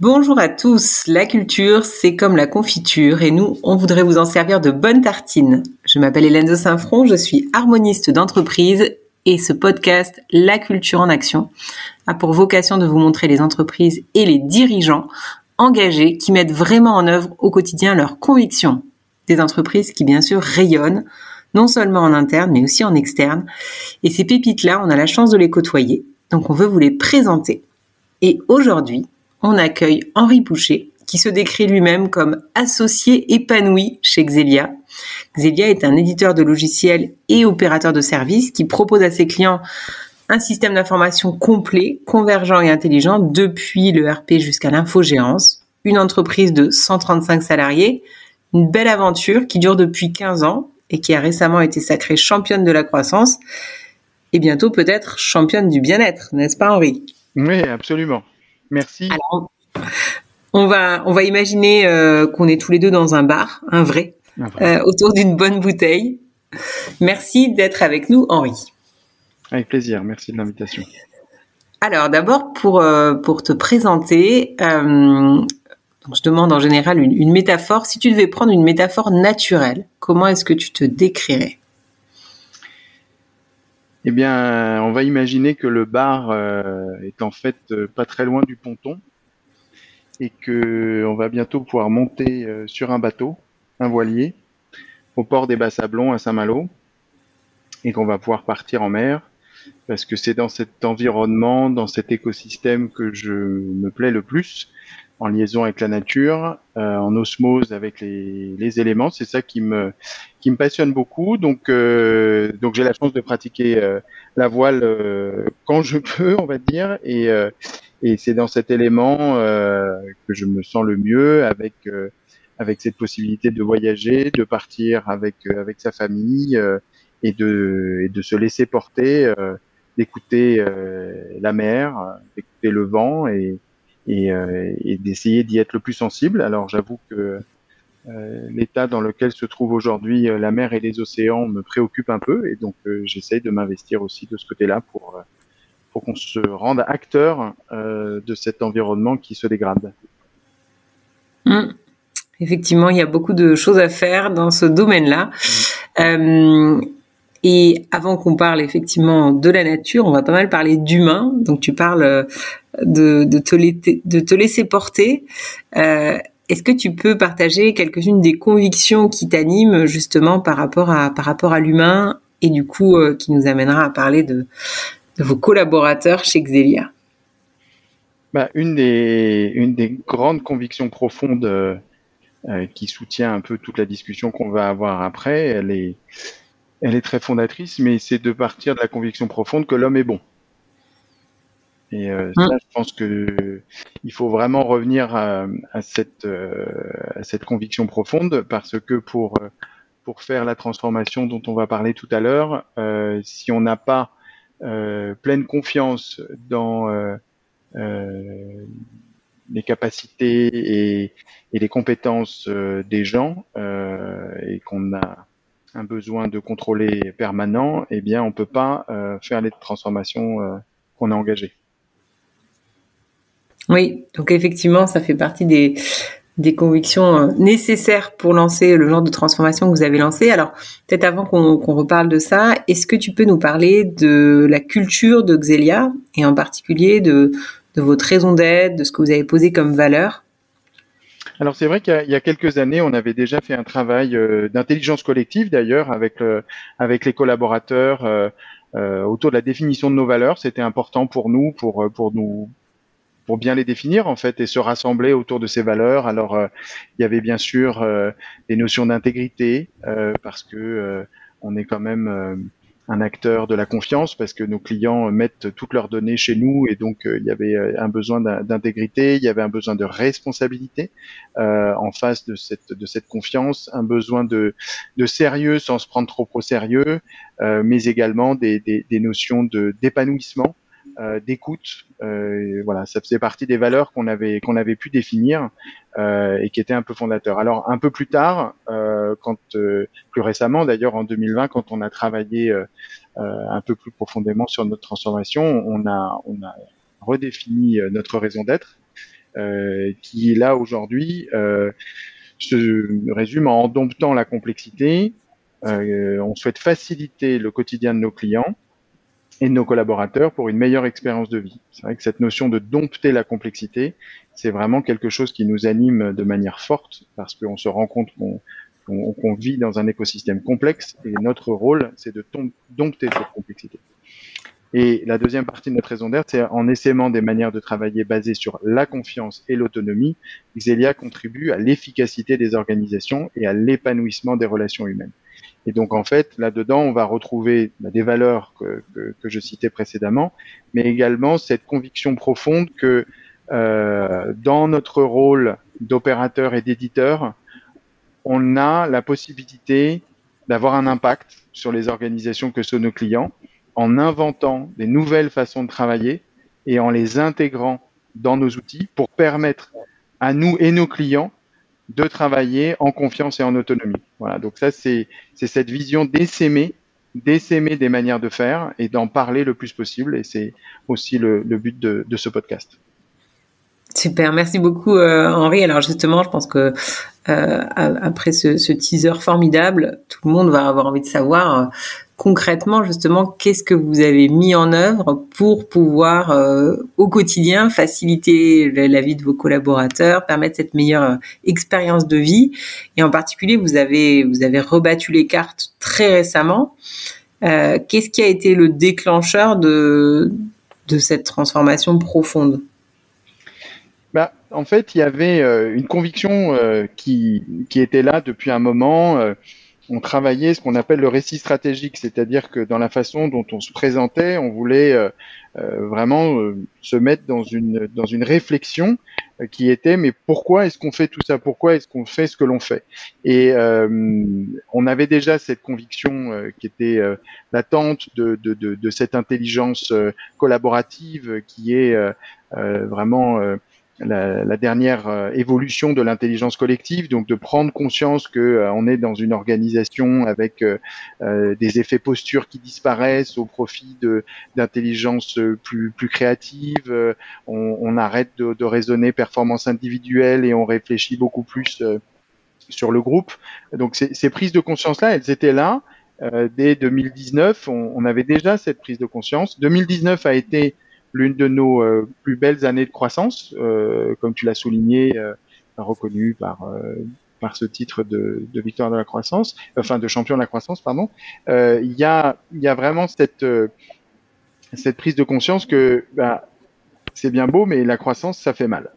Bonjour à tous, la culture c'est comme la confiture et nous on voudrait vous en servir de bonnes tartines. Je m'appelle Hélène de Saint-Front, je suis harmoniste d'entreprise et ce podcast La culture en action a pour vocation de vous montrer les entreprises et les dirigeants engagés qui mettent vraiment en œuvre au quotidien leurs convictions. Des entreprises qui bien sûr rayonnent, non seulement en interne mais aussi en externe. Et ces pépites-là, on a la chance de les côtoyer, donc on veut vous les présenter. Et aujourd'hui, on accueille Henri Boucher, qui se décrit lui-même comme associé épanoui chez Xelia. Xelia est un éditeur de logiciels et opérateur de services qui propose à ses clients un système d'information complet, convergent et intelligent depuis le RP jusqu'à l'infogérance. Une entreprise de 135 salariés, une belle aventure qui dure depuis 15 ans et qui a récemment été sacrée championne de la croissance et bientôt peut-être championne du bien-être, n'est-ce pas Henri? Oui, absolument. Merci. Alors, on va, on va imaginer euh, qu'on est tous les deux dans un bar, un vrai, euh, autour d'une bonne bouteille. Merci d'être avec nous, Henri. Avec plaisir, merci de l'invitation. Alors d'abord, pour, euh, pour te présenter, je demande en général une, une, métaphore. Si tu devais prendre une métaphore naturelle, comment est-ce que tu te décrirais? Eh bien, on va imaginer que le bar euh, est en fait euh, pas très loin du ponton et que on va bientôt pouvoir monter euh, sur un bateau, un voilier, au port des Bas-Sablons à Saint-Malo et qu'on va pouvoir partir en mer parce que c'est dans cet environnement, dans cet écosystème que je me plais le plus en liaison avec la nature, euh, en osmose avec les, les éléments. C'est ça qui me qui me passionne beaucoup. Donc euh, donc j'ai la chance de pratiquer euh, la voile euh, quand je peux, on va dire, et euh, et c'est dans cet élément que je me sens le mieux avec avec cette possibilité de voyager, de partir avec avec sa famille et de et de se laisser porter, d'écouter la mer, d'écouter le vent et et, euh, et d'essayer d'y être le plus sensible. Alors j'avoue que euh, l'état dans lequel se trouve aujourd'hui euh, la mer et les océans me préoccupe un peu et donc j'essaye de m'investir aussi de ce côté-là pour pour qu'on se rende acteur de cet environnement qui se dégrade. Mmh. Effectivement, il y a beaucoup de choses à faire dans ce domaine-là. Mmh. Et avant qu'on parle effectivement de la nature, on va pas mal parler d'humain. Donc tu parles euh, de, te, laisser porter. Euh, Est-ce que tu peux partager quelques-unes des convictions qui t'animent justement par rapport à, par rapport à l'humain et du coup euh, qui nous amènera à parler de, vos collaborateurs chez Xelia? Bah, une, des, grandes convictions profondes qui soutient un peu toute la discussion qu'on va avoir après, elle est elle est très fondatrice, mais c'est de partir de la conviction profonde que l'homme est bon. Et euh, ça, je pense que il faut vraiment revenir à, cette euh, à cette conviction profonde parce que pour euh, pour faire la transformation dont on va parler tout à l'heure, euh, si on n'a pas euh, pleine confiance dans les capacités et, et, les compétences des gens et qu'on a un besoin de contrôler permanent, eh bien, on peut pas euh, faire les transformations euh, qu'on a engagées. Oui, donc effectivement, ça fait partie des, des convictions euh, nécessaires pour lancer le genre de transformation que vous avez lancé. Alors, peut-être avant qu'on reparle de ça, est-ce que tu peux nous parler de la culture de Xelia et en particulier de, de votre raison d'être, de ce que vous avez posé comme valeur? Alors c'est vrai qu'il y, a quelques années, on avait déjà fait un travail euh, d'intelligence collective d'ailleurs avec euh, avec les collaborateurs euh, autour de la définition de nos valeurs. C'était important pour nous, pour pour nous pour bien les définir en fait et se rassembler autour de ces valeurs. Alors il y avait bien sûr des notions d'intégrité parce que on est quand même un acteur de la confiance parce que nos clients mettent toutes leurs données chez nous et donc euh, il y avait euh, un besoin d'intégrité, il y avait un besoin de responsabilité euh, en face de cette confiance, un besoin de sérieux sans se prendre trop au sérieux, mais également des, notions de d'épanouissement d'écoute. Euh, voilà, ça faisait partie des valeurs qu'on avait qu'on avait pu définir euh, et qui étaient un peu fondateurs. Alors un peu plus tard, quand plus récemment d'ailleurs en 2020, quand on a travaillé un peu plus profondément sur notre transformation, on a on a redéfini notre raison d'être qui là aujourd'hui se résume en domptant la complexité. on souhaite faciliter le quotidien de nos clients et de nos collaborateurs pour une meilleure expérience de vie. C'est vrai que cette notion de dompter la complexité, c'est vraiment quelque chose qui nous anime de manière forte parce qu'on se rend compte qu'on vit dans un écosystème complexe et notre rôle, c'est de dompter cette complexité. Et la deuxième partie de notre raison d'être, c'est en essaimant des manières de travailler basées sur la confiance et l'autonomie, Xelia contribue à l'efficacité des organisations et à l'épanouissement des relations humaines. Et donc en fait, là-dedans, on va retrouver bah, des valeurs que, que, je citais précédemment, mais également cette conviction profonde que euh, dans notre rôle d'opérateur et d'éditeur, on a la possibilité d'avoir un impact sur les organisations que sont nos clients en inventant des nouvelles façons de travailler et en les intégrant dans nos outils pour permettre à nous et nos clients de travailler en confiance et en autonomie. Voilà, donc ça c'est cette vision d'essaimer, d'essaimer des manières de faire et d'en parler le plus possible et c'est aussi le, but de, ce podcast. Super, merci beaucoup euh, Henri. Alors justement, je pense que euh, après ce, teaser formidable, tout le monde va avoir envie de savoir euh, concrètement justement qu'est-ce que vous avez mis en œuvre pour pouvoir euh, au quotidien faciliter la vie de vos collaborateurs, permettre cette meilleure euh, expérience de vie? Et en particulier, vous avez vous avez rebattu les cartes très récemment. Euh, qu'est-ce qui a été le déclencheur de de cette transformation profonde? Bah, en fait, il y avait une conviction qui, qui était là depuis un moment on travaillait ce qu'on appelle le récit stratégique, c'est-à-dire que dans la façon dont on se présentait, on voulait euh, euh, vraiment euh, se mettre dans une dans une réflexion qui était mais pourquoi est-ce qu'on fait tout ça? Pourquoi est-ce qu'on fait ce que l'on fait? Et on avait déjà cette conviction qui était latente de, de, de, de, cette intelligence collaborative qui est vraiment la, la, dernière euh, évolution de l'intelligence collective, donc de prendre conscience que euh, on est dans une organisation avec euh, des effets postures qui disparaissent au profit de d'intelligence plus plus créative. On, on arrête de, de, raisonner performance individuelle et on réfléchit beaucoup plus sur le groupe. Donc ces, ces prises de conscience là, elles étaient là. dès 2019, on, on, avait déjà cette prise de conscience. 2019 a été l'une de nos euh, plus belles années de croissance, euh, comme tu l'as souligné, euh, reconnu par par ce titre de, de, victoire de la croissance, enfin de champion de la croissance, pardon. Il y a il y a vraiment cette cette prise de conscience que bah, c'est bien beau, mais la croissance ça fait mal.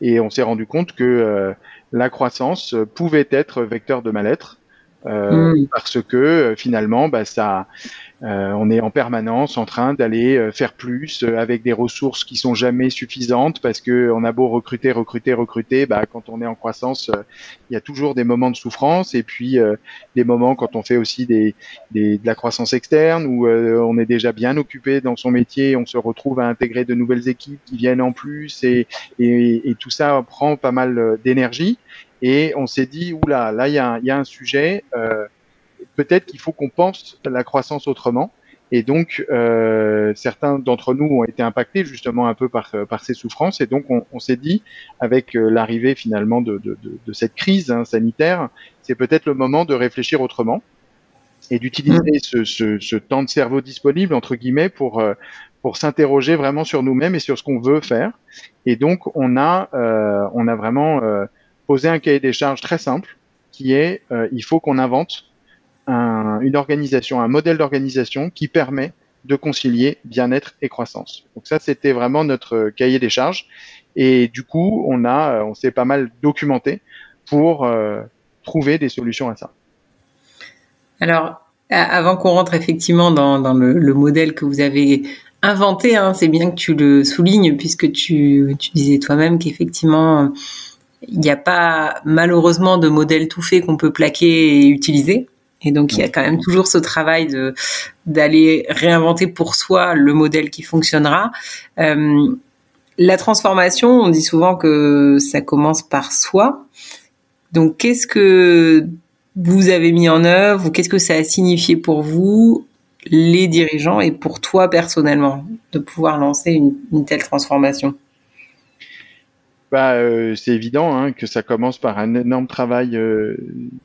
Et on s'est rendu compte que la croissance pouvait être vecteur de mal-être euh, mm. parce que finalement bah, ça euh, on est en permanence en train d'aller euh, faire plus euh, avec des ressources qui sont jamais suffisantes parce que on a beau recruter, recruter, recruter, bah, quand on est en croissance, il y a toujours des moments de souffrance et puis des moments quand on fait aussi des, des de la croissance externe où on est déjà bien occupé dans son métier, on se retrouve à intégrer de nouvelles équipes qui viennent en plus et, et, et tout ça prend pas mal d'énergie et on s'est dit oula là il y a, y a un sujet euh, peut-être qu'il faut qu'on pense la croissance autrement. Et donc, euh, certains d'entre nous ont été impactés justement un peu par, par ces souffrances. Et donc, on, s'est dit, avec euh, l'arrivée finalement de, cette crise hein, sanitaire, c'est peut-être le moment de réfléchir autrement et d'utiliser mmh. ce, temps de cerveau disponible entre guillemets pour euh, pour s'interroger vraiment sur nous-mêmes et sur ce qu'on veut faire. Et donc, on a on a vraiment posé un cahier des charges très simple qui est il faut qu'on invente une organisation, un modèle d'organisation qui permet de concilier bien-être et croissance. Donc ça, c'était vraiment notre cahier des charges. Et du coup, on a, on s'est pas mal documenté pour euh, trouver des solutions à ça. Alors, avant qu'on rentre effectivement dans, le, le, modèle que vous avez inventé, hein, c'est bien que tu le soulignes puisque tu disais toi-même qu'effectivement, il n'y a pas malheureusement de modèle tout fait qu'on peut plaquer et utiliser. Et donc, il y a quand même toujours ce travail de d'aller réinventer pour soi le modèle qui fonctionnera. Euh, la transformation, on dit souvent que ça commence par soi. Donc, qu'est-ce que vous avez mis en œuvre ou qu'est-ce que ça a signifié pour vous, les dirigeants, et pour toi personnellement, de pouvoir lancer une, une telle transformation? Bah, euh, c'est évident hein, que ça commence par un énorme travail euh,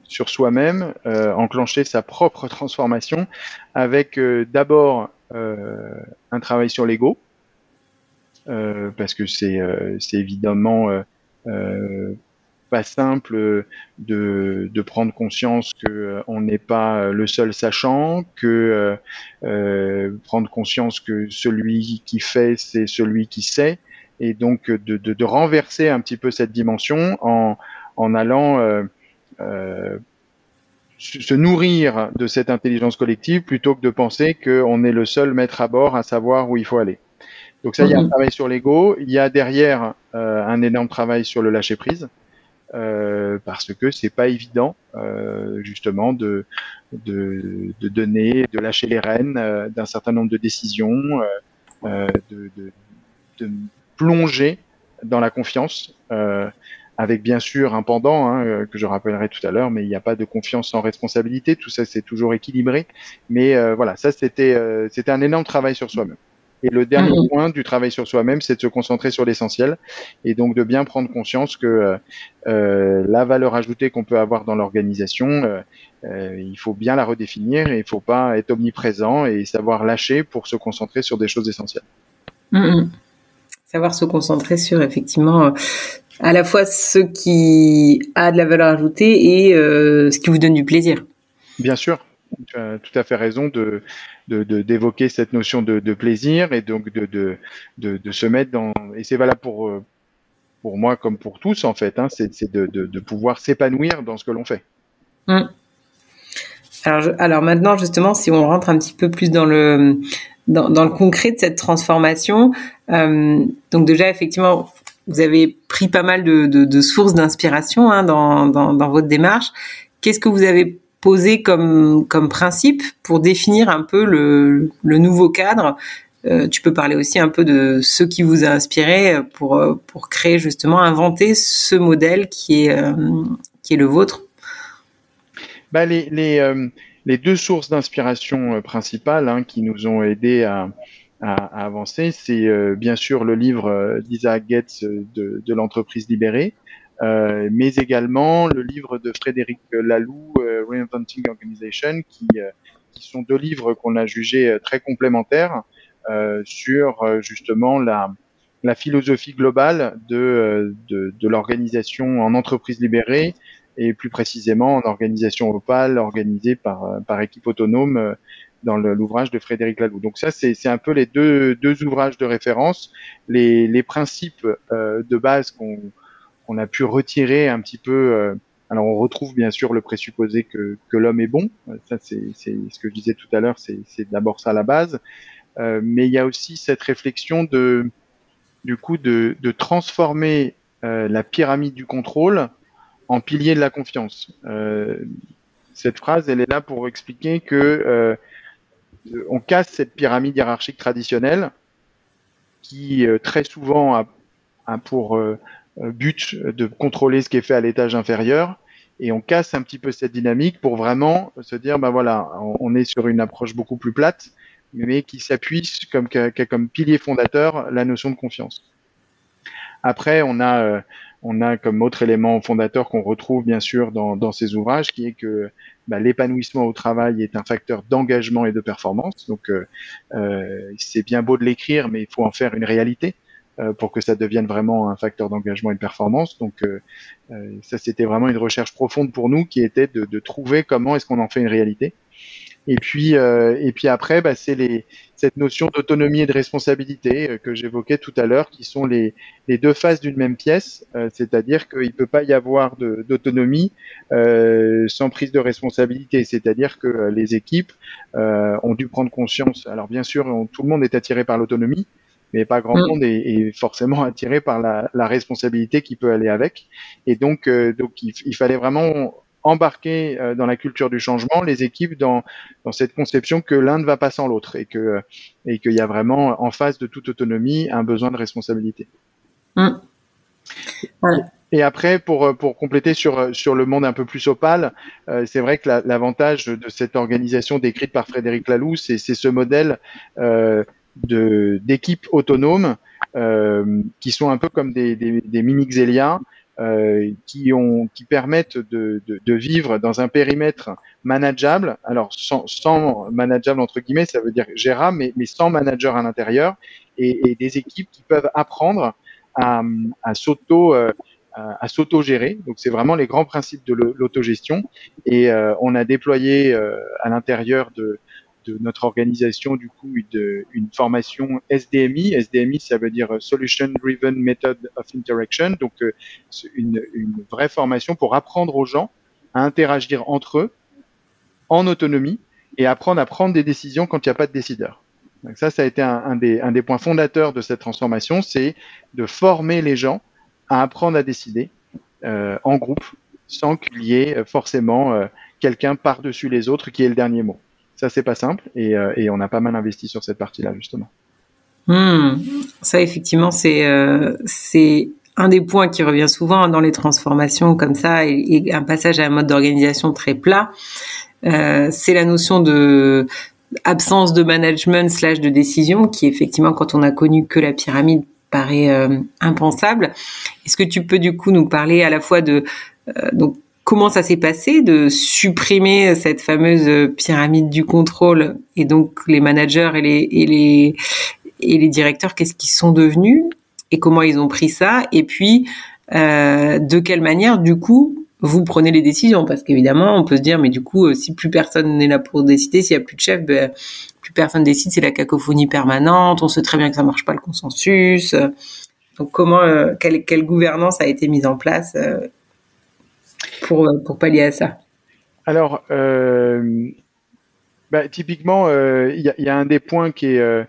sur soi-même, euh, enclencher sa propre transformation avec d'abord un travail sur l'ego, parce que c'est c'est évidemment pas simple de, de prendre conscience que on n'est pas le seul sachant, que prendre conscience que celui qui fait c'est celui qui sait et donc de, de, de, renverser un petit peu cette dimension en, en allant euh, euh, se nourrir de cette intelligence collective plutôt que de penser qu'on est le seul maître à bord à savoir où il faut aller. Donc ça, il y a un mhm. travail sur l'ego, il y a derrière euh, un énorme travail sur le lâcher prise. Euh, parce que c'est pas évident euh, justement de, de, de, donner, de lâcher les rênes euh, d'un certain nombre de décisions, de, plonger dans la confiance, euh, avec bien sûr un pendant hein, euh, que je rappellerai tout à l'heure, mais il n'y a pas de confiance sans responsabilité. Tout ça, c'est toujours équilibré. Mais euh, voilà, ça c'était c'était un énorme travail sur soi-même. Et le dernier mm-hmm. point du travail sur soi-même, c'est de se concentrer sur l'essentiel et donc de bien prendre conscience que la valeur ajoutée qu'on peut avoir dans l'organisation, il faut bien la redéfinir et il faut pas être omniprésent et savoir lâcher pour se concentrer sur des choses essentielles. Mm-hmm savoir se concentrer sur effectivement euh, à la fois ce qui a de la valeur ajoutée et euh, ce qui vous donne du plaisir. Bien sûr, tu as tout à fait raison de d'évoquer cette notion de, plaisir et donc de, de, de, se mettre dans et c'est valable pour euh, pour moi comme pour tous en fait hein, c'est de, pouvoir s'épanouir dans ce que l'on fait. Hum. Alors, alors maintenant justement si on rentre un petit peu plus dans le dans, le concret de cette transformation. Euh, donc déjà, effectivement, vous avez pris pas mal de, sources d'inspiration hein, dans, votre démarche. Qu'est-ce que vous avez posé comme, principe pour définir un peu le, nouveau cadre? Euh, Tu peux parler aussi un peu de ce qui vous a inspiré pour, créer justement, inventer ce modèle qui est, euh, le vôtre? Bah les, les deux sources d'inspiration euh, principales hein, qui nous ont aidés à, avancer, c'est euh, bien sûr le livre euh, d'Isaac Getz de, l'entreprise libérée, euh, mais également le livre de Frédéric Laloux, Reinventing Organization, qui, qui sont deux livres qu'on a jugés très complémentaires sur justement la, philosophie globale de l'organisation en entreprise libérée et plus précisément en organisation opale organisée par, euh, par équipe autonome euh, dans l'ouvrage de Frédéric Laloux. Donc ça, c'est un peu les deux, deux ouvrages de référence, les, les principes euh, de base qu'on qu'on a pu retirer un petit peu. alors on retrouve bien sûr le présupposé que, que l'homme est bon, ça c'est ce que je disais tout à l'heure, c'est d'abord ça la base, mais il y a aussi cette réflexion de du coup de, de transformer la pyramide du contrôle en pilier de la confiance. Euh, cette phrase, elle est là pour expliquer que euh, on casse cette pyramide hiérarchique traditionnelle qui euh, très souvent a, pour but de contrôler ce qui est fait à l'étage inférieur et on casse un petit peu cette dynamique pour vraiment se dire ben voilà on, est sur une approche beaucoup plus plate mais qui s'appuie comme pilier fondateur la notion de confiance. Après on a on a comme autre élément fondateur qu'on retrouve bien sûr dans, dans, ces ouvrages, qui est que bah, l'épanouissement au travail est un facteur d'engagement et de performance. Donc euh, euh c'est bien beau de l'écrire, mais il faut en faire une réalité euh, pour que ça devienne vraiment un facteur d'engagement et de performance. Donc euh, ça, c'était vraiment une recherche profonde pour nous, qui était de, de trouver comment est-ce qu'on en fait une réalité. Et puis, euh, et puis après, bah, c'est les, cette notion d'autonomie et de responsabilité euh, que j'évoquais tout à l'heure, qui sont les, les, deux faces d'une même pièce. Euh, c'est-à-dire qu'il ne peut pas y avoir d'autonomie sans prise de responsabilité. C'est-à-dire que les équipes ont dû prendre conscience. Alors bien sûr, tout le monde est attiré par l'autonomie, mais pas grand mm. monde est, est, forcément attiré par la, la, responsabilité qui peut aller avec. Et donc, donc il, il, fallait vraiment embarquer euh, dans la culture du changement les équipes dans, dans cette conception que l'un ne va pas sans l'autre et que et qu'il y a vraiment en face de toute autonomie un besoin de responsabilité. Mmh. Et après, pour, pour compléter sur, sur le monde un peu plus opale, euh, c'est vrai que l'avantage de cette organisation décrite par Frédéric Laloux, c'est ce modèle euh, d'équipe autonome qui sont un peu comme des, des, des mini Xelia euh, qui, ont, qui permettent de, de, de, vivre dans un périmètre manageable. Alors sans, sans, manageable entre guillemets, ça veut dire gérable, mais, mais sans manager à l'intérieur et, et, des équipes qui peuvent apprendre à, à s'auto euh, à, s'auto-gérer. Donc c'est vraiment les grands principes de l'autogestion. Et euh, on a déployé euh, à l'intérieur de, de notre organisation du coup une, une, formation SDMI. SDMI, ça veut dire Solution Driven Method of Interaction, donc euh, une, une, vraie formation pour apprendre aux gens à interagir entre eux en autonomie et apprendre à prendre des décisions quand il n'y a pas de décideur. Donc ça, ça a été un, des, un des points fondateurs de cette transformation, c'est de former les gens à apprendre à décider euh, en groupe sans qu'il y ait forcément euh, quelqu'un par-dessus les autres qui ait le dernier mot. Ça, c'est pas simple et, euh, et, on a pas mal investi sur cette partie-là, justement. Hmm. Ça, effectivement, c'est euh, c'est un des points qui revient souvent dans les transformations comme ça et, un passage à un mode d'organisation très plat. Euh, c'est la notion de absence de management slash de décision qui effectivement quand on a connu que la pyramide paraît impensable. Est-ce que tu peux du coup nous parler à la fois de donc comment ça s'est passé de supprimer cette fameuse pyramide du contrôle et donc les managers et les, et les, et les directeurs, qu'est-ce qu'ils sont devenus et comment ils ont pris ça et puis euh, de quelle manière du coup vous prenez les décisions? Parce qu'évidemment on peut se dire mais du coup euh, si plus personne n'est là pour décider s'il y a plus de chef ben, plus personne décide c'est la cacophonie permanente on sait très bien que ça marche pas le consensus. Donc comment euh, quelle, quelle gouvernance a été mise en place euh, pour, pour pallier à ça Alors, euh, bah, typiquement, il euh, y, y, a un des points qui est, euh,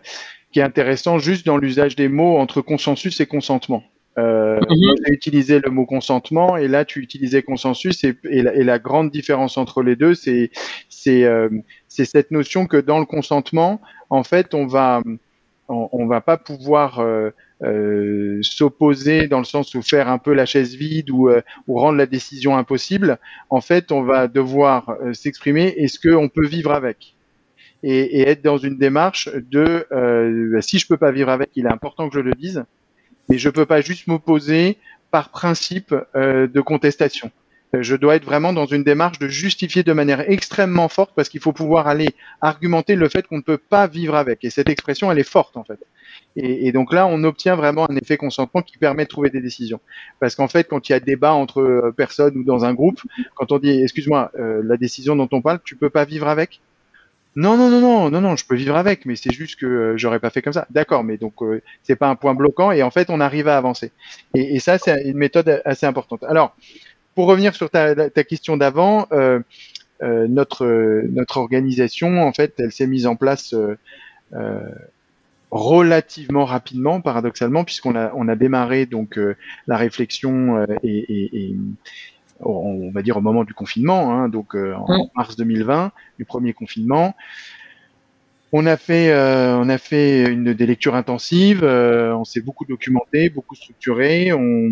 qui est intéressant juste dans l'usage des mots entre consensus et consentement. Euh, mm-hmm. J'ai utilisé le mot consentement et là tu utilisais consensus et, et, la, et la, grande différence entre les deux, c'est c'est euh, cette notion que dans le consentement, en fait, on va on, on va pas pouvoir euh, euh, s'opposer dans le sens où faire un peu la chaise vide ou, euh, ou rendre la décision impossible, en fait, on va devoir euh, s'exprimer est-ce qu'on peut vivre avec et, et, être dans une démarche de euh, bah, si je peux pas vivre avec, il est important que je le dise, mais je peux pas juste m'opposer par principe de contestation je dois être vraiment dans une démarche de justifier de manière extrêmement forte parce qu'il faut pouvoir aller argumenter le fait qu'on ne peut pas vivre avec. Et cette expression, elle est forte en fait. Et, donc là, on obtient vraiment un effet consentement qui permet de trouver des décisions. Parce qu'en fait, quand il y a débat entre euh, personnes ou dans un groupe, quand on dit, excuse-moi, euh, la décision dont on parle, tu peux pas vivre avec? Non, non, non, non, non, non, je peux vivre avec, mais c'est juste que euh, j'aurais pas fait comme ça. D'accord, mais donc euh, c'est pas un point bloquant et en fait on arrive à avancer. Et, ça, c'est une méthode assez importante. Alors, pour revenir sur ta, question d'avant, euh, notre notre organisation, en fait, elle s'est mise en place relativement rapidement, paradoxalement, puisqu'on a on a démarré donc la réflexion et, et, et, on va dire au moment du confinement, hein, donc en mars 2020, du premier confinement. On a fait, euh, on a fait une des lectures intensives. Euh, on s'est beaucoup documenté, beaucoup structuré. On,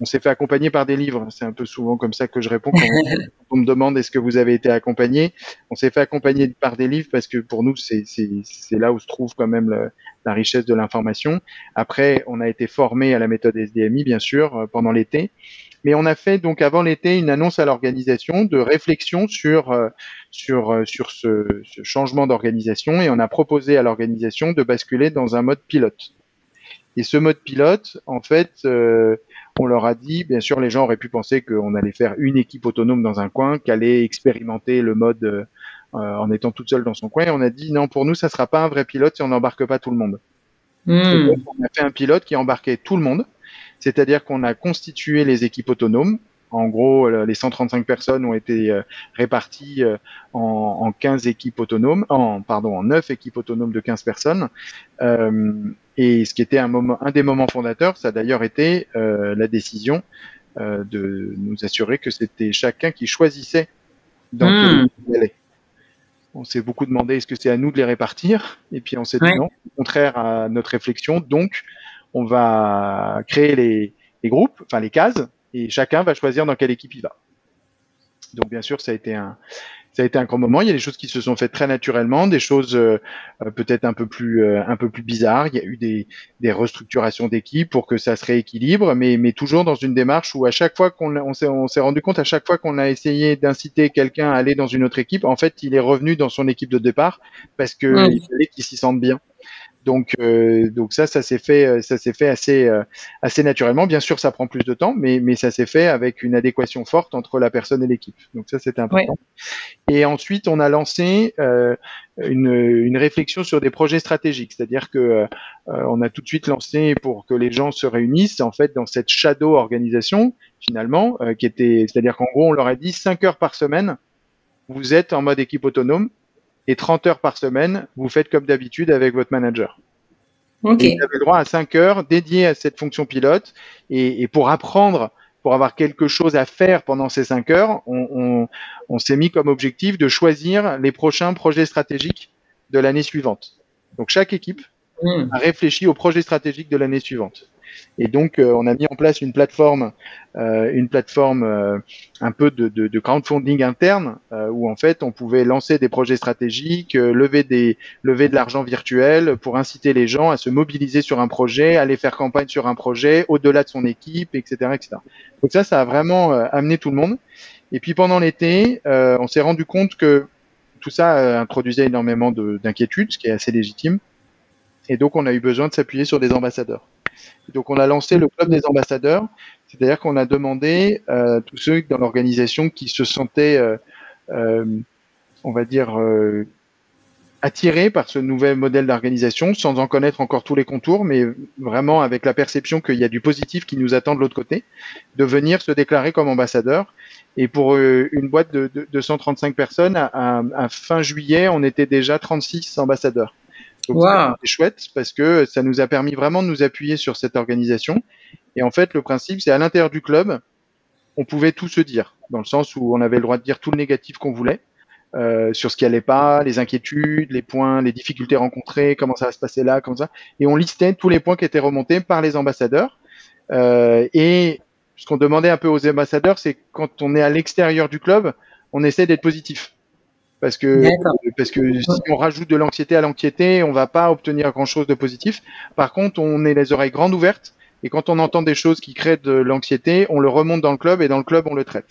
on s'est fait accompagner par des livres. C'est un peu souvent comme ça que je réponds quand on me demande est-ce que vous avez été accompagné. On s'est fait accompagner par des livres parce que pour nous, c'est là où se trouve quand même le, la richesse de l'information. Après, on a été formé à la méthode SDMI, bien sûr, euh, pendant l'été. Mais on a fait donc avant l'été une annonce à l'organisation de réflexion sur euh, sur euh, sur ce, ce changement d'organisation et on a proposé à l'organisation de basculer dans un mode pilote. Et ce mode pilote, en fait, euh, on leur a dit, bien sûr, les gens auraient pu penser qu'on allait faire une équipe autonome dans un coin, qu'allait expérimenter le mode euh, en étant toute seule dans son coin. Et on a dit, non, pour nous, ça sera pas un vrai pilote si on n'embarque pas tout le monde. Mmh. On a fait un pilote qui embarquait tout le monde, c'est-à-dire qu'on a constitué les équipes autonomes. En gros, les 135 personnes ont été euh, réparties euh, en, en 15 équipes autonomes, en pardon, en 9 équipes autonomes de 15 personnes. Euh, et ce qui était un, moment, un des moments fondateurs, ça a d'ailleurs été euh, la décision euh, de nous assurer que c'était chacun qui choisissait dans mmh. quel allait. On s'est beaucoup demandé est-ce que c'est à nous de les répartir? Et puis on s'est dit non, contraire à notre réflexion. Donc on va créer les, les, groupes, enfin les cases, et chacun va choisir dans quelle équipe il va. Donc bien sûr, ça a été un, ça a été un grand moment. Il y a des choses qui se sont faites très naturellement, des choses euh, euh, peut-être un peu plus euh, un peu plus bizarres. Il y a eu des, des restructurations d'équipe pour que ça se rééquilibre, mais mais toujours dans une démarche où à chaque fois qu'on on s'est on s'est rendu compte à chaque fois qu'on a essayé d'inciter quelqu'un à aller dans une autre équipe, en fait, il est revenu dans son équipe de départ parce que il fallait qu'il s'y sente bien. Donc, euh, donc ça, ça s'est fait, euh, ça s'est fait assez, euh, assez naturellement. Bien sûr, ça prend plus de temps, mais, mais ça s'est fait avec une adéquation forte entre la personne et l'équipe. Donc ça, c'était important. Et ensuite, on a lancé euh, une, une, réflexion sur des projets stratégiques, c'est-à-dire que on a tout de suite lancé pour que les gens se réunissent en fait dans cette shadow organisation finalement, qui était, c'est-à-dire qu'en gros, on leur a dit 5 heures par semaine, vous êtes en mode équipe autonome et 30 heures par semaine, vous faites comme d'habitude avec votre manager. Okay. vous avez le droit à 5 heures dédiées à cette fonction pilote et, et, pour apprendre, pour avoir quelque chose à faire pendant ces 5 heures, on, on, on s'est mis comme objectif de choisir les prochains projets stratégiques de l'année suivante. Donc chaque équipe mmh. a réfléchi au projet stratégique de l'année suivante. Et donc, euh, on a mis en place une plateforme, euh, une plateforme euh, un peu de, de, de, crowdfunding interne, où en fait, on pouvait lancer des projets stratégiques, lever des, lever de l'argent virtuel pour inciter les gens à se mobiliser sur un projet, aller faire campagne sur un projet, au-delà de son équipe, etc., etc. Donc ça, ça a vraiment amené tout le monde. Et puis pendant l'été, on s'est rendu compte que tout ça introduisait énormément d'inquiétudes, ce qui est assez légitime. Et donc, on a eu besoin de s'appuyer sur des ambassadeurs. Donc on a lancé le club des ambassadeurs, c'est-à-dire qu'on a demandé à euh, tous ceux dans l'organisation qui se sentaient, euh, euh, on va dire, attirés par ce nouvel modèle d'organisation, sans en connaître encore tous les contours, mais vraiment avec la perception qu'il y a du positif qui nous attend de l'autre côté, de venir se déclarer comme ambassadeur. Et pour une boîte de, de, 135 personnes, à, à fin juillet, on était déjà 36 ambassadeurs. Donc c'est chouette parce que ça nous a permis vraiment de nous appuyer sur cette organisation. Et en fait, le principe, c'est à l'intérieur du club, on pouvait tout se dire, dans le sens où on avait le droit de dire tout le négatif qu'on voulait. Euh, sur ce qui allait pas, les inquiétudes, les points, les difficultés rencontrées, comment ça va se passer là, comme ça. Et on listait tous les points qui étaient remontés par les ambassadeurs. Euh, et ce qu'on demandait un peu aux ambassadeurs, c'est quand on est à l'extérieur du club, on essaie d'être positif parce que parce que si on rajoute de l'anxiété à l'anxiété, on va pas obtenir grand chose de positif. Par contre, on est les oreilles grandes ouvertes et quand on entend des choses qui créent de l'anxiété, on le remonte dans le club et dans le club on le traite.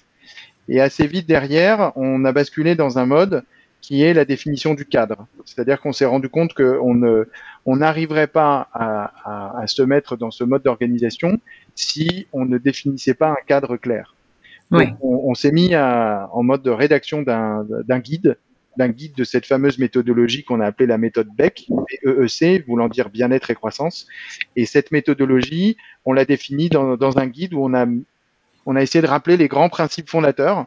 Et assez vite derrière, on a basculé dans un mode qui est la définition du cadre. C'est-à-dire qu'on s'est rendu compte qu'on ne on n'arriverait pas à, à, à, se mettre dans ce mode d'organisation si on ne définissait pas un cadre clair. On, on s'est mis à, en mode de rédaction d'un guide d'un guide de cette fameuse méthodologie qu'on a appelée la méthode Beck, EEC, voulant dire bien-être et croissance. Et cette méthodologie, on l'a définie dans, dans, un guide où on a, on a essayé de rappeler les grands principes fondateurs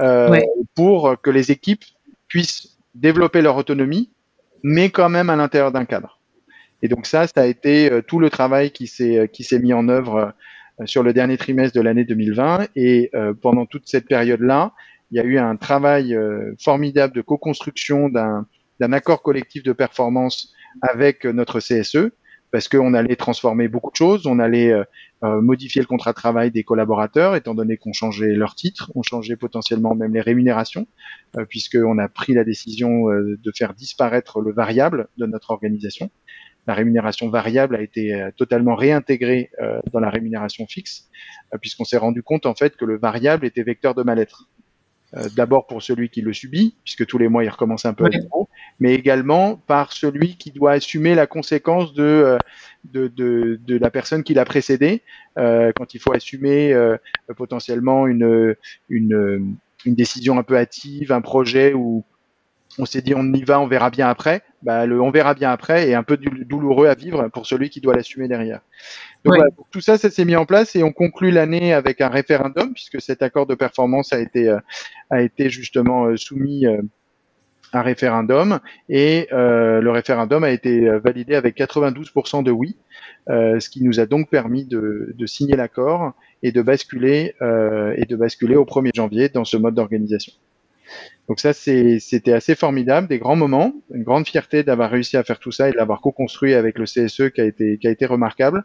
euh, pour que les équipes puissent développer leur autonomie, mais quand même à l'intérieur d'un cadre. Et donc ça, ça a été euh, tout le travail qui s'est qui s'est mis en œuvre sur le dernier trimestre de l'année 2020. Et euh, pendant toute cette période-là, il y a eu un travail euh, formidable de co-construction d'un accord collectif de performance avec notre CSE, parce qu'on allait transformer beaucoup de choses, on allait modifier le contrat de travail des collaborateurs, étant donné qu'on changeait leur titre, on changeait potentiellement même les rémunérations, euh, puisqu'on a pris la décision de faire disparaître le variable de notre organisation la rémunération variable a été euh, totalement réintégrée euh, dans la rémunération fixe, euh, puisqu'on s'est rendu compte en fait que le variable était vecteur de mal-être. D'abord pour celui qui le subit, puisque tous les mois il recommence un peu à zéro, mais également par celui qui doit assumer la conséquence de de, de, de la personne qui l'a précédé, quand il faut assumer potentiellement une, une une décision un peu hâtive, un projet où on s'est dit on y va, on verra bien après. Bah, le on verra bien après est un peu douloureux à vivre pour celui qui doit l'assumer derrière. Donc voilà, tout ça, ça s'est mis en place et on conclut l'année avec un référendum puisque cet accord de performance a été euh, a été justement euh, soumis euh, à référendum et le référendum a été validé avec 92% de oui, ce qui nous a donc permis de, de signer l'accord et de basculer et de basculer au 1er janvier dans ce mode d'organisation. Donc ça, c'était assez formidable, des grands moments, une grande fierté d'avoir réussi à faire tout ça et de l'avoir co-construit avec le CSE qui a été, qui a été remarquable.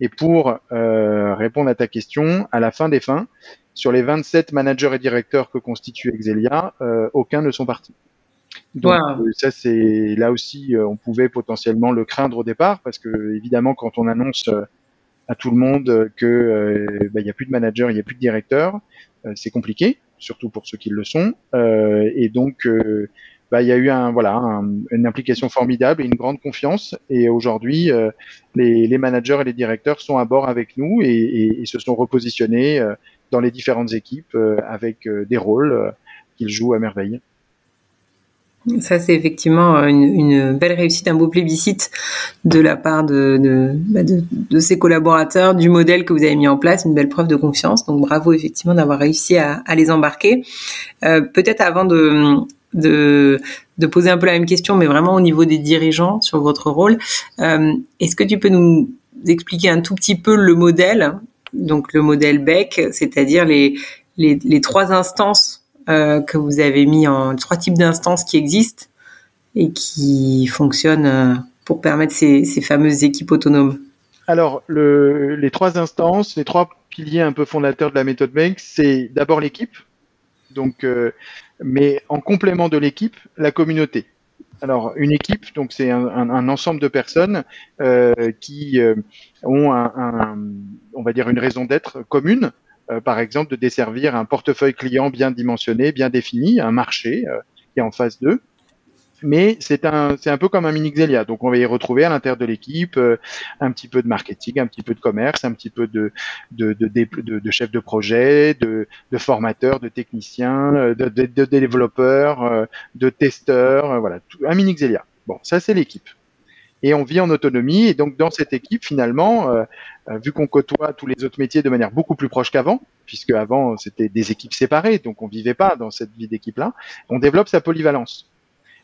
Et pour euh, répondre à ta question, à la fin des fins, sur les 27 managers et directeurs que constitue Exelia, aucun ne sont partis. Donc ça c'est là aussi on pouvait potentiellement le craindre au départ parce que évidemment quand on annonce à tout le monde que bah, il n'y a plus de manager, il n'y a plus de directeur, c'est compliqué, surtout pour ceux qui le sont. et donc bah, il y a eu un, voilà, une implication formidable et une grande confiance. Et aujourd'hui, euh, les, managers et les directeurs sont à bord avec nous et, et, se sont repositionnés euh, dans les différentes équipes euh, avec des rôles qu'ils jouent à merveille. Ça, c'est effectivement une, belle réussite, un beau plébiscite de la part de, de, bah, de, ces collaborateurs, du modèle que vous avez mis en place, une belle preuve de confiance. Donc, bravo effectivement d'avoir réussi à, les embarquer. Euh, Peut-être avant de, poser un peu la même question, mais vraiment au niveau des dirigeants sur votre rôle. Euh, Est-ce que tu peux nous expliquer un tout petit peu le modèle, donc le modèle Beck, c'est-à-dire les, les, trois instances que vous avez mis en trois types d'instances qui existent et qui fonctionnent euh, pour permettre ces, fameuses équipes autonomes Alors, le, les trois instances, les trois piliers un peu fondateurs de la méthode Beck, c'est d'abord l'équipe. Donc, euh, mais en complément de l'équipe, la communauté. Alors, une équipe, donc c'est un, ensemble de personnes euh, qui euh, ont un, on va dire une raison d'être commune. Euh, par exemple, de desservir un portefeuille client bien dimensionné, bien défini, un marché euh, qui est en phase 2 mais c'est un, c'est un peu comme un mini Xelia. Donc, on va y retrouver à l'intérieur de l'équipe euh, un petit peu de marketing, un petit peu de commerce, un petit peu de, de, de, de, de projet, de, de formateurs, de techniciens, euh, de, de, euh, de testeurs, voilà, un mini Xelia. Bon, ça, c'est l'équipe. Et on vit en autonomie. Et donc, dans cette équipe, finalement, vu qu'on côtoie tous les autres métiers de manière beaucoup plus proche qu'avant, puisque avant, c'était des équipes séparées, donc on vivait pas dans cette vie d'équipe-là, on développe sa polyvalence.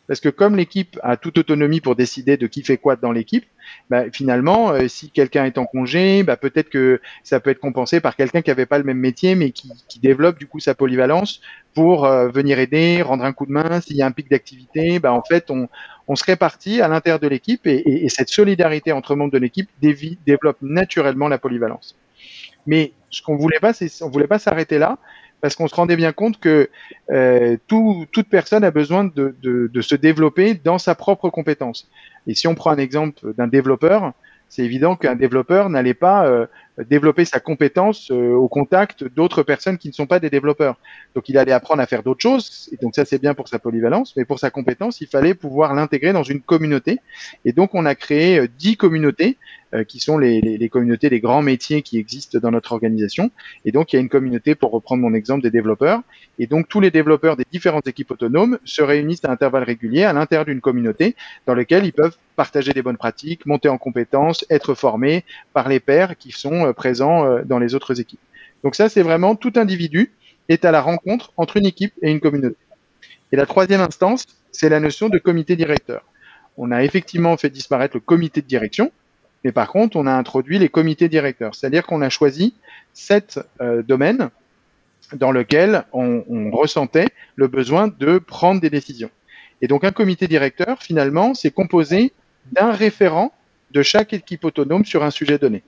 Parce que comme l'équipe a toute autonomie pour décider de qui fait quoi dans l'équipe, bah, finalement, euh, si quelqu'un est en congé, bah, peut-être que ça peut être compensé par quelqu'un qui n'avait pas le même métier, mais qui, qui, développe du coup sa polyvalence pour euh, venir aider, rendre un coup de main. S'il y a un pic d'activité, bah, en fait, on, on se répartit à l'intérieur de l'équipe et, et, et, cette solidarité entre membres de l'équipe développe naturellement la polyvalence. Mais ce qu'on voulait pas, c'est on voulait pas s'arrêter là parce qu'on se rendait bien compte que euh, tout, toute personne a besoin de, se développer dans sa propre compétence. Et si on prend un exemple d'un développeur, c'est évident qu'un développeur n'allait pas euh, développer sa compétence euh, au contact d'autres personnes qui ne sont pas des développeurs. Donc il allait apprendre à faire d'autres choses, et donc ça c'est bien pour sa polyvalence, mais pour sa compétence, il fallait pouvoir l'intégrer dans une communauté. Et donc on a créé dix communautés euh, qui sont les, les, communautés, les grands métiers qui existent dans notre organisation. Et donc il y a une communauté, pour reprendre mon exemple, des développeurs. Et donc tous les développeurs des différentes équipes autonomes se réunissent à intervalles réguliers à l'intérieur d'une communauté dans laquelle ils peuvent partager des bonnes pratiques, monter en compétences, être formés par les pairs qui sont euh, présents euh, dans les autres équipes. Donc ça, c'est vraiment tout individu est à la rencontre entre une équipe et une communauté. Et la troisième instance, c'est la notion de comité directeur. On a effectivement fait disparaître le comité de direction, mais par contre, on a introduit les comités directeurs. C'est-à-dire qu'on a choisi sept euh, domaines dans lesquels on, on, ressentait le besoin de prendre des décisions. Et donc un comité directeur, finalement, c'est composé d'un référent de chaque équipe autonome sur un sujet donné.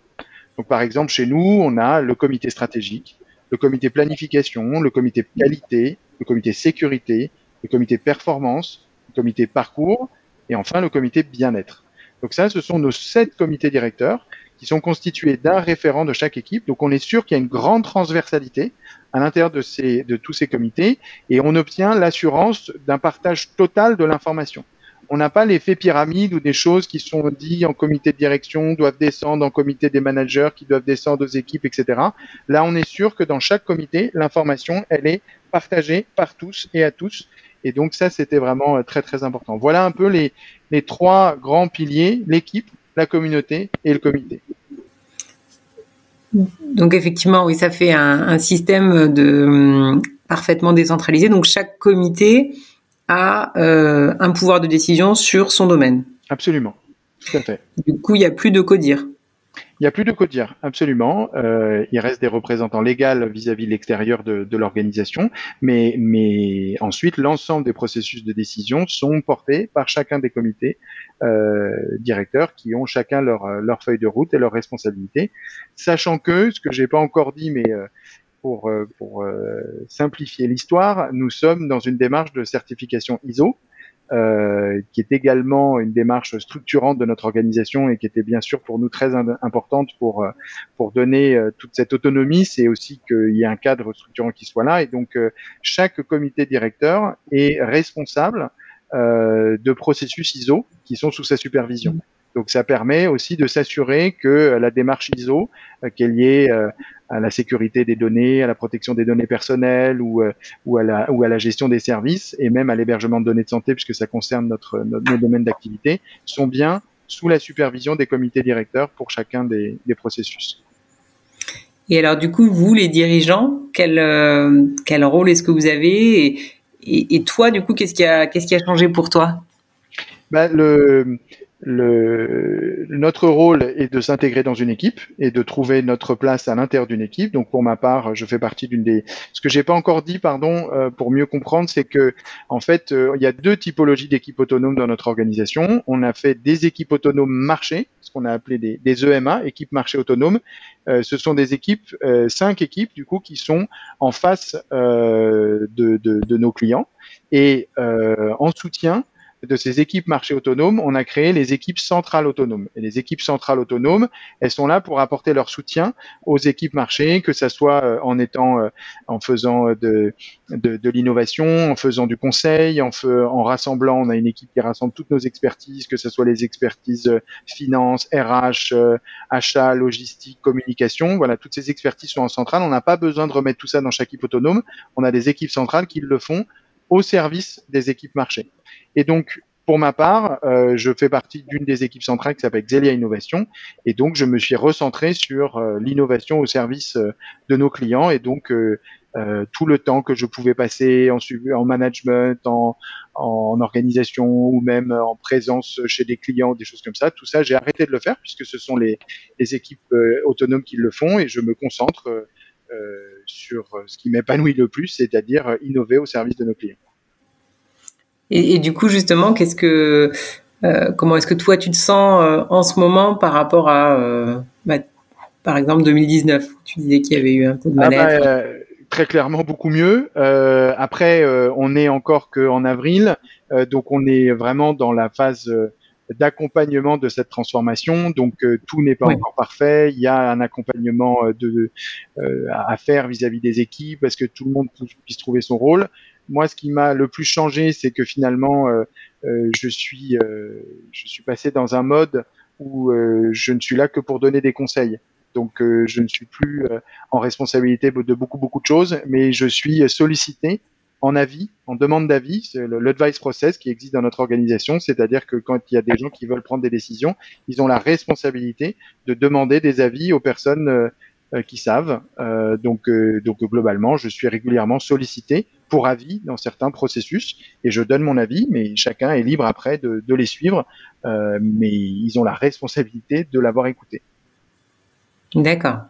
Donc, par exemple, chez nous, on a le comité stratégique, le comité planification, le comité qualité, le comité sécurité, le comité performance, le comité parcours et enfin le comité bien-être. Donc ça, ce sont nos sept comités directeurs qui sont constitués d'un référent de chaque équipe. Donc on est sûr qu'il y a une grande transversalité à l'intérieur de, tous ces comités et on obtient l'assurance d'un partage total de l'information on n'a pas l'effet pyramide ou des choses qui sont dites en comité de direction doivent descendre en comité des managers qui doivent descendre aux équipes, etc. Là, on est sûr que dans chaque comité, l'information, elle est partagée par tous et à tous. Et donc ça, c'était vraiment euh, très très important. Voilà un peu les, les trois grands piliers, l'équipe, la communauté et le comité. Donc effectivement, oui, ça fait un, un système de hum, parfaitement décentralisé. Donc chaque comité a euh, un pouvoir de décision sur son domaine. Absolument, tout à fait. Du coup, il n'y a plus de codir. Il n'y a plus de codir, absolument. Euh, il reste des représentants légaux vis-à-vis de l'extérieur de, de l'organisation, mais, mais ensuite, l'ensemble des processus de décision sont portés par chacun des comités euh, directeurs qui ont chacun leur, leur feuille de route et leurs responsabilités, sachant que, ce que j'ai pas encore dit, mais euh, pour, pour simplifier l'histoire, nous sommes dans une démarche de certification ISO euh, qui est également une démarche structurante de notre organisation et qui était bien sûr pour nous très importante pour euh, pour donner euh, toute cette autonomie. C'est aussi qu'il y ait un cadre structurant qui soit là et donc chaque comité directeur est responsable de processus ISO qui sont sous sa supervision. Donc ça permet aussi de s'assurer que la démarche ISO, qu'elle y ait à la sécurité des données, à la protection des données personnelles ou, euh, ou, à, la, ou à la gestion des services et même à l'hébergement de données de santé puisque ça concerne notre, notre nos domaines d'activité, sont bien sous la supervision des comités directeurs pour chacun des, des processus. Et alors du coup, vous les dirigeants, quel, euh, quel rôle est-ce que vous avez et, et, et toi, du coup, qu'est-ce qui a, qu'est-ce qui a changé pour toi? Bah, le, le, notre rôle est de s'intégrer dans une équipe et de trouver notre place à l'intérieur d'une équipe. Donc pour ma part, je fais partie d'une des. Ce que j'ai pas encore dit, pardon, euh, pour mieux comprendre, c'est que en fait, euh, il y a deux typologies d'équipes autonomes dans notre organisation. On a fait des équipes autonomes marché, ce qu'on a appelé des, des, EMA, équipes marché autonomes. Euh, ce sont des équipes, cinq équipes du coup, qui sont en face de, de, de, nos clients et en soutien de ces équipes marché autonomes, on a créé les équipes centrales autonomes. Et les équipes centrales autonomes, elles sont là pour apporter leur soutien aux équipes marché, que ça soit euh, en étant, euh, en faisant de, de, l'innovation, en faisant du conseil, en, en rassemblant, on a une équipe qui rassemble toutes nos expertises, que ce soit les expertises euh, finance, RH, achat, logistique, communication. Voilà, toutes ces expertises sont en centrale. On n'a pas besoin de remettre tout ça dans chaque équipe autonome. On a des équipes centrales qui le font au service des équipes marché. Et donc, pour ma part, euh, je fais partie d'une des équipes centrales qui s'appelle Xelia Innovation. Et donc, je me suis recentré sur euh, l'innovation au service euh, de nos clients. Et donc, tout le temps que je pouvais passer en, en management, en, organisation ou même en présence chez des clients, des choses comme ça, tout ça, j'ai arrêté de le faire puisque ce sont les, les équipes autonomes qui le font et je me concentre sur ce qui m'épanouit le plus, c'est-à-dire innover au service de nos clients. Et, et, du coup, justement, qu'est-ce que, euh, comment est-ce que toi tu te sens euh, en ce moment par rapport à, euh, bah, par exemple, 2019 Tu disais qu'il y avait eu un peu de mal ah bah, très clairement beaucoup mieux. après, on est encore qu'en avril, donc on est vraiment dans la phase d'accompagnement de cette transformation. Donc tout n'est pas encore parfait. Il y a un accompagnement de, à faire vis-à-vis -vis des équipes parce que tout le monde puisse trouver son rôle moi, ce qui m'a le plus changé, c'est que finalement, euh, euh, je suis, euh, je suis passé dans un mode où je ne suis là que pour donner des conseils. Donc, je ne suis plus en responsabilité de beaucoup beaucoup de choses, mais je suis sollicité en avis, en demande d'avis, c'est l'advice process qui existe dans notre organisation, c'est-à-dire que quand il y a des gens qui veulent prendre des décisions, ils ont la responsabilité de demander des avis aux personnes qui savent. donc, donc globalement, je suis régulièrement sollicité pour avis dans certains processus et je donne mon avis, mais chacun est libre après de, de les suivre, euh, mais ils ont la responsabilité de l'avoir écouté. D'accord.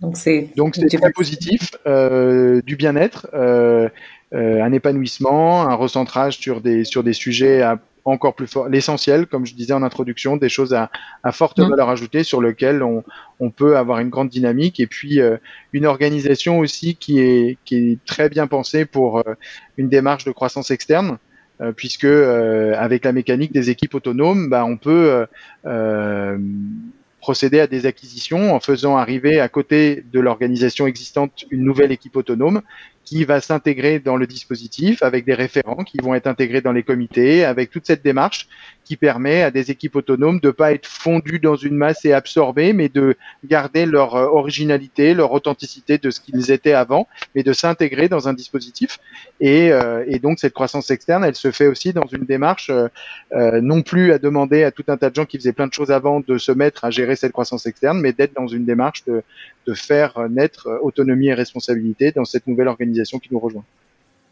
Donc c'est donc c'est très positif, euh, du bien-être, euh, euh, un épanouissement, un recentrage sur des sur des sujets à encore plus fort, l'essentiel, comme je disais en introduction, des choses à, à forte mmh. valeur ajoutée sur lesquelles on, on, peut avoir une grande dynamique et puis euh, une organisation aussi qui est, qui est très bien pensée pour euh, une démarche de croissance externe. Euh, puisque avec la mécanique des équipes autonomes, bah, on peut procéder à des acquisitions en faisant arriver à côté de l'organisation existante une nouvelle équipe autonome qui va s'intégrer dans le dispositif avec des référents qui vont être intégrés dans les comités, avec toute cette démarche qui permet à des équipes autonomes de pas être fondues dans une masse et absorbées, mais de garder leur euh, originalité, leur authenticité de ce qu'ils étaient avant, mais de s'intégrer dans un dispositif. Et, euh, donc cette croissance externe, elle se fait aussi dans une démarche euh, non plus à demander à tout un tas de gens qui faisaient plein de choses avant de se mettre à gérer cette croissance externe, mais d'être dans une démarche de, de faire naître autonomie et responsabilité dans cette nouvelle organisation qui nous rejoint.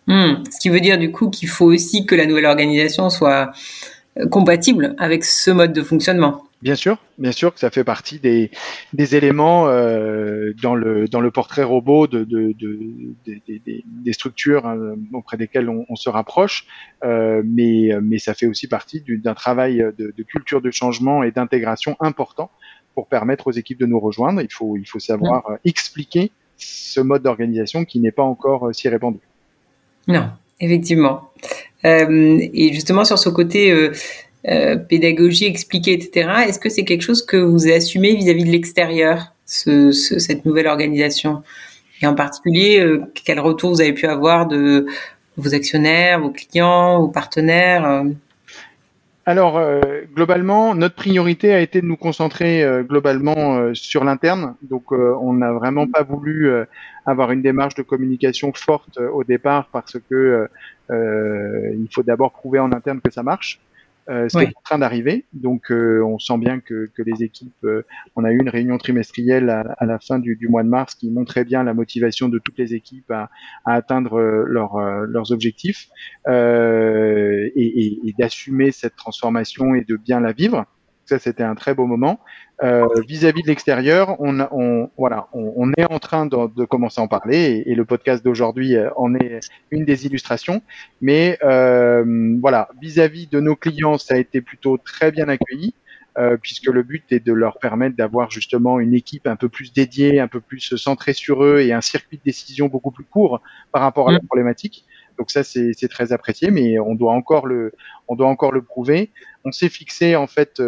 Hmm. Ce qui veut dire du coup qu'il faut aussi que la nouvelle organisation soit compatible avec ce mode de fonctionnement. Bien sûr, bien sûr que ça fait partie des, des éléments euh, dans, le, dans le portrait robot de, de, de, des structures hein, auprès desquelles on, on se rapproche, euh, mais, mais ça fait aussi partie d'un travail de, culture de changement et d'intégration important pour permettre aux équipes de nous rejoindre. Il faut, il faut savoir expliquer ce mode d'organisation qui n'est pas encore si répandu. Non, effectivement. Et justement sur ce côté pédagogie expliquée, etc., est-ce que c'est quelque chose que vous assumez vis-à-vis de l'extérieur, cette nouvelle organisation? Et en particulier, euh, quel retour vous avez pu avoir de vos actionnaires, vos clients, vos partenaires euh? alors euh, globalement, notre priorité a été de nous concentrer globalement sur l'interne. Donc on n'a vraiment pas voulu avoir une démarche de communication forte au départ parce que il faut d'abord prouver en interne que ça marche. Euh, c'est en train d'arriver, donc euh, on sent bien que, que les équipes. Euh, on a eu une réunion trimestrielle à, à la fin du, du, mois de mars qui montrait bien la motivation de toutes les équipes à, à atteindre leur, leurs objectifs et, et, et d'assumer cette transformation et de bien la vivre. Ça, c'était un très beau moment. Euh, vis-à-vis de l'extérieur, on, on, voilà, on, est en train de, commencer à en parler et, le podcast d'aujourd'hui euh, en est une des illustrations. Mais euh, voilà, vis-à-vis de nos clients, ça a été plutôt très bien accueilli. puisque le but est de leur permettre d'avoir justement une équipe un peu plus dédiée, un peu plus centrée sur eux et un circuit de décision beaucoup plus court par rapport à la mm. problématique. Donc ça c'est très apprécié, mais on doit encore le on doit encore le prouver. On s'est fixé en fait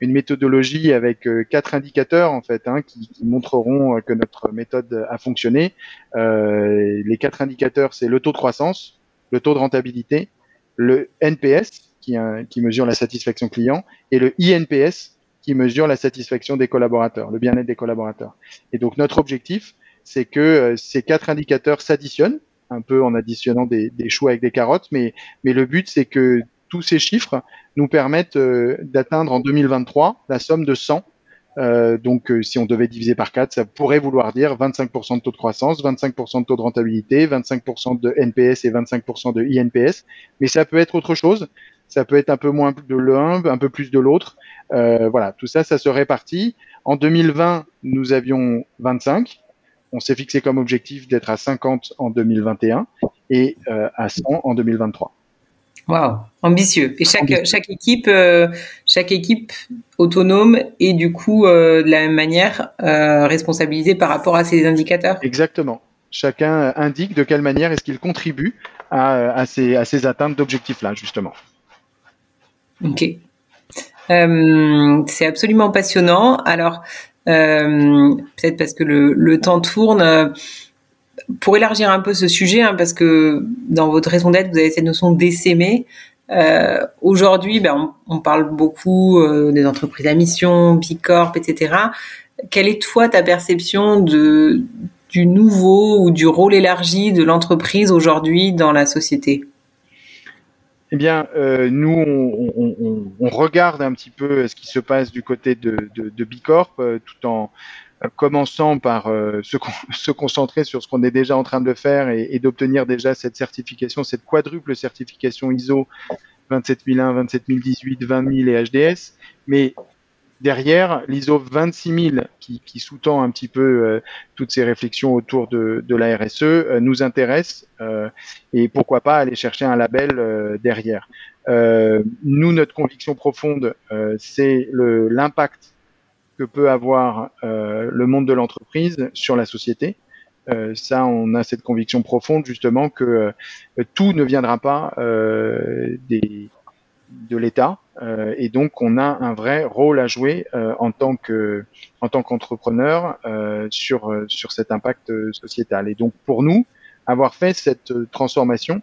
une méthodologie avec euh, quatre indicateurs en fait hein, qui, montreront euh, que notre méthode a fonctionné. Euh, les quatre indicateurs, c'est le taux de croissance, le taux de rentabilité, le NPS qui, qui mesure la satisfaction client et le INPS qui mesure la satisfaction des collaborateurs, le bien-être des collaborateurs. Et donc notre objectif, c'est que euh, ces quatre indicateurs s'additionnent un peu en additionnant des, des choux avec des carottes, mais, le but c'est que tous ces chiffres nous permettent euh, d'atteindre en 2023 la somme de 100. Euh, donc, euh, si on devait diviser par 4, ça pourrait vouloir dire 25% de taux de croissance, 25% de taux de rentabilité, 25% de NPS et 25% de INPS. Mais ça peut être autre chose. Ça peut être un peu moins de l'un, un peu plus de l'autre. voilà, tout ça, ça se répartit. En 2020, nous avions 25. On s'est fixé comme objectif d'être à 50 en 2021 et à 100 en 2023. Waouh, ambitieux. Et chaque chaque équipe euh, chaque équipe autonome et du coup euh, de la même manière euh, responsabilisée par rapport à ces indicateurs. Exactement. Chacun indique de quelle manière est-ce qu'il contribue à, à, ces à ces atteintes d'objectifs là justement. Ok. c'est absolument passionnant. Alors peut-être parce que le, le temps tourne pour élargir un peu ce sujet, hein, parce que dans votre raison d'être, vous avez cette notion d'essaimer. Euh, Aujourd'hui, ben, on, on, parle beaucoup euh, des entreprises à mission, Bicorp, etc. Quelle est toi ta perception de du nouveau ou du rôle élargi de l'entreprise aujourd'hui dans la société? Eh bien, euh, nous, on, on, regarde un petit peu ce qui se passe du côté de, de, Bicorp, euh, tout en commençant par euh, se, se, concentrer sur ce qu'on est déjà en train de faire et, et d'obtenir déjà cette certification, cette quadruple certification ISO 27001, 27018, 20000 et HDS. Mais derrière, l'ISO 26000 qui, qui sous-tend un petit peu euh, toutes ces réflexions autour de, la RSE euh, nous intéresse et pourquoi pas aller chercher un label derrière. nous, notre conviction profonde, c'est l'impact que peut avoir euh, le monde de l'entreprise sur la société. Euh, ça, on a cette conviction profonde justement que euh, tout ne viendra pas des, de l'État, et donc on a un vrai rôle à jouer en tant que en tant qu'entrepreneur sur sur cet impact sociétal. Et donc pour nous, avoir fait cette transformation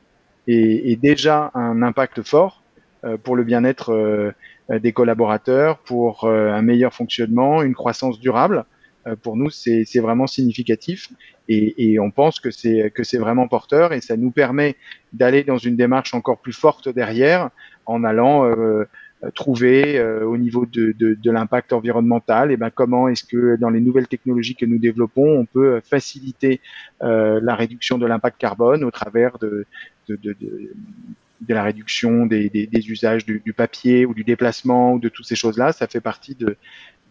est, est déjà un impact fort pour le bien-être euh, des collaborateurs, pour euh, un meilleur fonctionnement, une croissance durable. Euh, pour nous, c'est vraiment significatif et, et on pense que c'est que c'est vraiment porteur et ça nous permet d'aller dans une démarche encore plus forte derrière en allant trouver au niveau de, de, de l'impact environnemental, et ben comment est-ce que dans les nouvelles technologies que nous développons, on peut faciliter euh, la réduction de l'impact carbone au travers de, de, de la réduction des, des, des usages du, du, papier ou du déplacement ou de toutes ces choses-là. Ça fait partie de,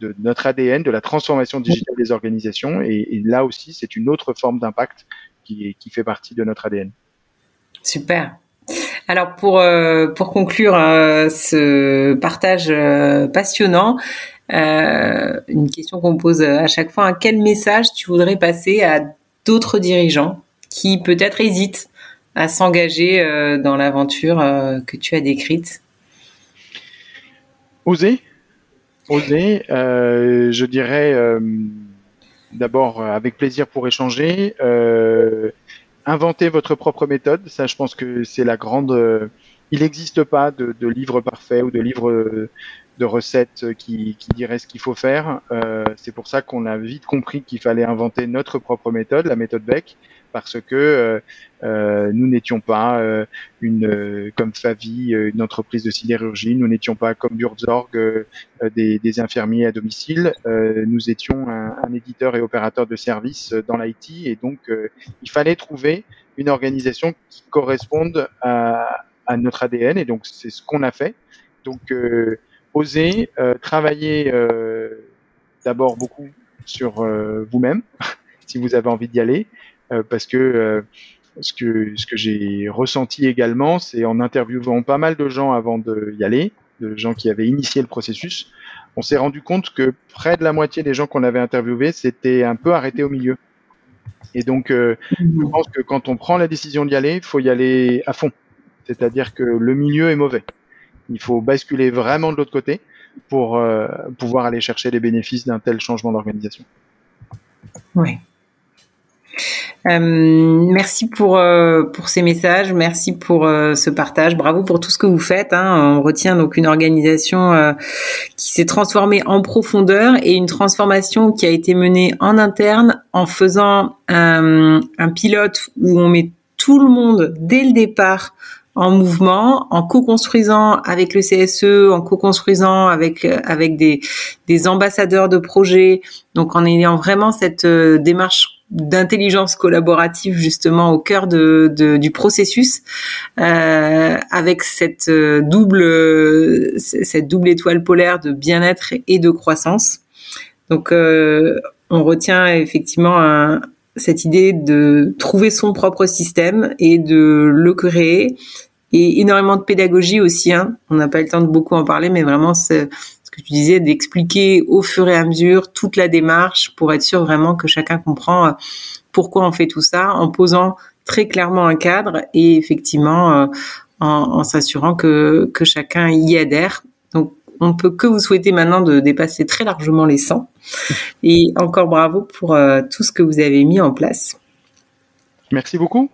de, notre ADN, de la transformation digitale des organisations. Et, et là aussi, c'est une autre forme d'impact qui, qui fait partie de notre ADN. Super. Alors pour euh, conclure euh, ce partage euh, passionnant, une question qu'on pose à chaque fois, quel message tu voudrais passer à d'autres dirigeants qui peut-être hésitent à s'engager dans l'aventure que tu as décrite? Oser, oser, je dirais d'abord avec plaisir pour échanger, inventer votre propre méthode. Ça, je pense que c'est la grande. il n'existe pas de, de, livre parfait ou de livre de recettes qui, qui dirait ce qu'il faut faire. Euh, c'est pour ça qu'on a vite compris qu'il fallait inventer notre propre méthode, la méthode Beck, parce que euh, euh nous n'étions pas euh, une euh, comme Favi, une entreprise de sidérurgie, nous n'étions pas comme Burzorg, des, des, infirmiers à domicile, nous étions un, un, éditeur et opérateur de services dans l'IT, et donc il fallait trouver une organisation qui corresponde à, à notre ADN, et donc c'est ce qu'on a fait. Donc oser euh, travailler euh, d'abord beaucoup sur euh, vous-même, si vous avez envie d'y aller, parce que ce que, ce que j'ai ressenti également, c'est en interviewant pas mal de gens avant d'y aller, de gens qui avaient initié le processus, on s'est rendu compte que près de la moitié des gens qu'on avait interviewés s'étaient un peu arrêtés au milieu. Et donc, je mmh. pense que quand on prend la décision d'y aller, il faut y aller à fond. C'est-à-dire que le milieu est mauvais. Il faut basculer vraiment de l'autre côté pour euh, pouvoir aller chercher les bénéfices d'un tel changement d'organisation. Oui. Euh, merci pour euh, pour ces messages, merci pour ce partage, bravo pour tout ce que vous faites. Hein. On retient donc une organisation qui s'est transformée en profondeur et une transformation qui a été menée en interne en faisant un, un pilote où on met tout le monde dès le départ en mouvement, en co-construisant avec le CSE, en co-construisant avec avec des, des ambassadeurs de projets, donc en ayant vraiment cette euh, démarche d'intelligence collaborative justement au cœur de, de du processus, euh, avec cette euh, double cette double étoile polaire de bien-être et de croissance. Donc euh, on retient effectivement un, cette idée de trouver son propre système et de le créer et énormément de pédagogie aussi. Hein. On n'a pas le temps de beaucoup en parler, mais vraiment ce que tu disais, d'expliquer au fur et à mesure toute la démarche pour être sûr vraiment que chacun comprend euh, pourquoi on fait tout ça, en posant très clairement un cadre et effectivement euh, en, en s'assurant que, que chacun y adhère. Donc on ne peut que vous souhaiter maintenant de dépasser très largement les 100. Et encore bravo pour euh, tout ce que vous avez mis en place. Merci beaucoup.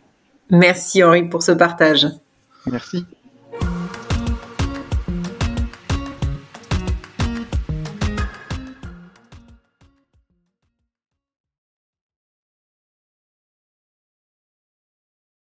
Merci Henri pour ce partage. Merci.